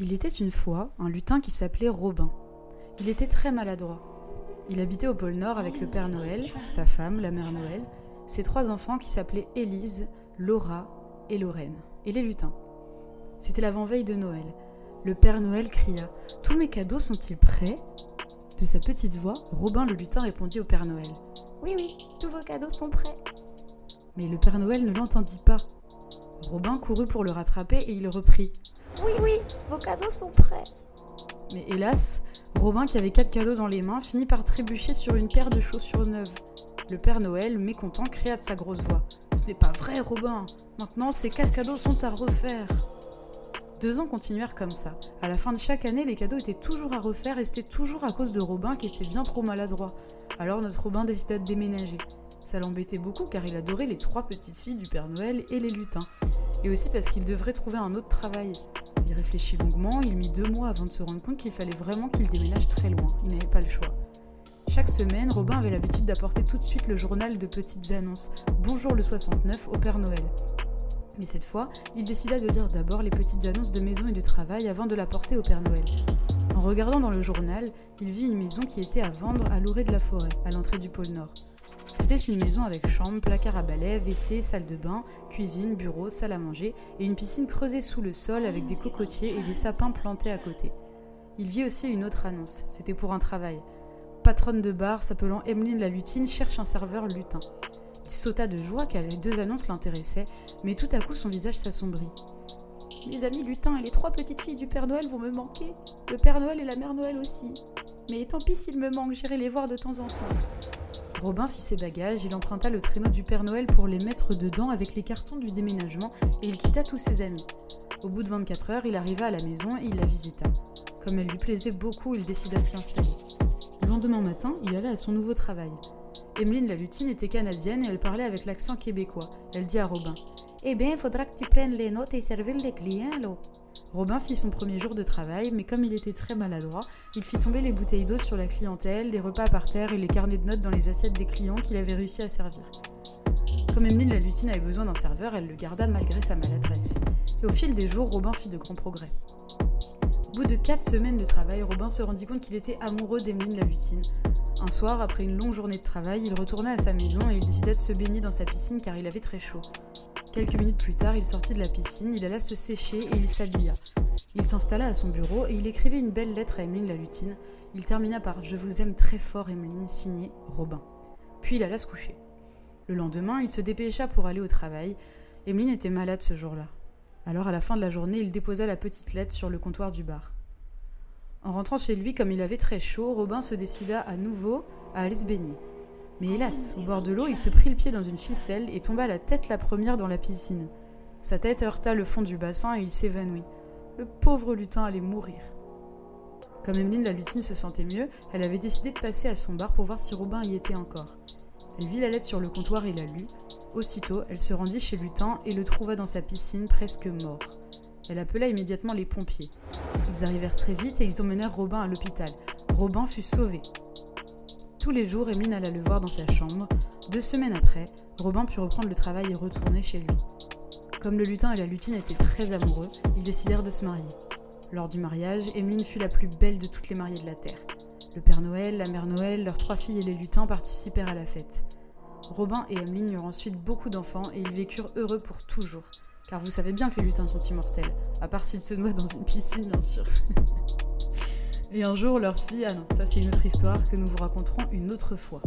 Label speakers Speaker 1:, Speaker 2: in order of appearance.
Speaker 1: Il était une fois un lutin qui s'appelait Robin. Il était très maladroit. Il habitait au pôle Nord avec le Père Noël, sa femme, la Mère Noël, ses trois enfants qui s'appelaient Élise, Laura et Lorraine, et les lutins. C'était l'avant-veille de Noël. Le Père Noël cria Tous mes cadeaux sont-ils prêts? De sa petite voix, Robin le lutin répondit au Père Noël
Speaker 2: Oui, oui, tous vos cadeaux sont prêts.
Speaker 1: Mais le Père Noël ne l'entendit pas. Robin courut pour le rattraper et il reprit
Speaker 2: Oui, oui, vos cadeaux sont prêts.
Speaker 1: Mais hélas, Robin, qui avait quatre cadeaux dans les mains, finit par trébucher sur une paire de chaussures neuves. Le Père Noël, mécontent, cria de sa grosse voix Ce n'est pas vrai, Robin Maintenant, ces quatre cadeaux sont à refaire Deux ans continuèrent comme ça. À la fin de chaque année, les cadeaux étaient toujours à refaire et c'était toujours à cause de Robin qui était bien trop maladroit. Alors notre Robin décida de déménager. Ça l'embêtait beaucoup car il adorait les trois petites filles du Père Noël et les lutins. Et aussi parce qu'il devrait trouver un autre travail. Il réfléchit longuement, il mit deux mois avant de se rendre compte qu'il fallait vraiment qu'il déménage très loin. Il n'avait pas le choix. Chaque semaine, Robin avait l'habitude d'apporter tout de suite le journal de petites annonces Bonjour le 69 au Père Noël. Mais cette fois, il décida de lire d'abord les petites annonces de maison et de travail avant de l'apporter au Père Noël. En regardant dans le journal, il vit une maison qui était à vendre à l'orée de la forêt, à l'entrée du pôle Nord. C'était une maison avec chambre, placard à balai, WC, salle de bain, cuisine, bureau, salle à manger et une piscine creusée sous le sol avec des cocotiers et des sapins plantés à côté. Il vit aussi une autre annonce, c'était pour un travail. Patronne de bar s'appelant Emeline la Lutine cherche un serveur lutin. Il sauta de joie car les deux annonces l'intéressaient, mais tout à coup son visage s'assombrit.
Speaker 2: Les amis lutins et les trois petites filles du Père Noël vont me manquer. Le Père Noël et la Mère Noël aussi. Mais tant pis s'ils me manquent, j'irai les voir de temps en temps.
Speaker 1: Robin fit ses bagages, il emprunta le traîneau du Père Noël pour les mettre dedans avec les cartons du déménagement et il quitta tous ses amis. Au bout de 24 heures, il arriva à la maison et il la visita. Comme elle lui plaisait beaucoup, il décida de s'y installer. Le lendemain matin, il alla à son nouveau travail. Emeline la lutine était canadienne et elle parlait avec l'accent québécois. Elle dit à Robin
Speaker 2: Eh bien, faudra que tu prennes les notes et servir les clients, là.
Speaker 1: Robin fit son premier jour de travail, mais comme il était très maladroit, il fit tomber les bouteilles d'eau sur la clientèle, les repas par terre et les carnets de notes dans les assiettes des clients qu'il avait réussi à servir. Comme Emeline la lutine avait besoin d'un serveur, elle le garda malgré sa maladresse. Et au fil des jours, Robin fit de grands progrès. Au bout de quatre semaines de travail, Robin se rendit compte qu'il était amoureux d'Emeline la lutine. Un soir, après une longue journée de travail, il retourna à sa maison et il décida de se baigner dans sa piscine car il avait très chaud. Quelques minutes plus tard, il sortit de la piscine, il alla se sécher et il s'habilla. Il s'installa à son bureau et il écrivait une belle lettre à Emeline la lutine. Il termina par Je vous aime très fort, Emeline, signé Robin. Puis il alla se coucher. Le lendemain, il se dépêcha pour aller au travail. Emeline était malade ce jour-là. Alors, à la fin de la journée, il déposa la petite lettre sur le comptoir du bar. En rentrant chez lui, comme il avait très chaud, Robin se décida à nouveau à aller se baigner. Mais hélas, au bord de l'eau, il se prit le pied dans une ficelle et tomba la tête la première dans la piscine. Sa tête heurta le fond du bassin et il s'évanouit. Le pauvre lutin allait mourir. Comme Emeline la lutine se sentait mieux, elle avait décidé de passer à son bar pour voir si Robin y était encore. Elle vit la lettre sur le comptoir et la lut. Aussitôt, elle se rendit chez Lutin et le trouva dans sa piscine presque mort. Elle appela immédiatement les pompiers. Ils arrivèrent très vite et ils emmenèrent Robin à l'hôpital. Robin fut sauvé. Tous les jours, Emeline alla le voir dans sa chambre. Deux semaines après, Robin put reprendre le travail et retourner chez lui. Comme le lutin et la lutine étaient très amoureux, ils décidèrent de se marier. Lors du mariage, Emeline fut la plus belle de toutes les mariées de la Terre. Le Père Noël, la Mère Noël, leurs trois filles et les lutins participèrent à la fête. Robin et Emeline eurent ensuite beaucoup d'enfants et ils vécurent heureux pour toujours. Car vous savez bien que les lutins sont immortels, à part s'ils se noient dans une piscine, bien sûr. et un jour, leur fille, ah non, ça c'est une autre histoire que nous vous raconterons une autre fois.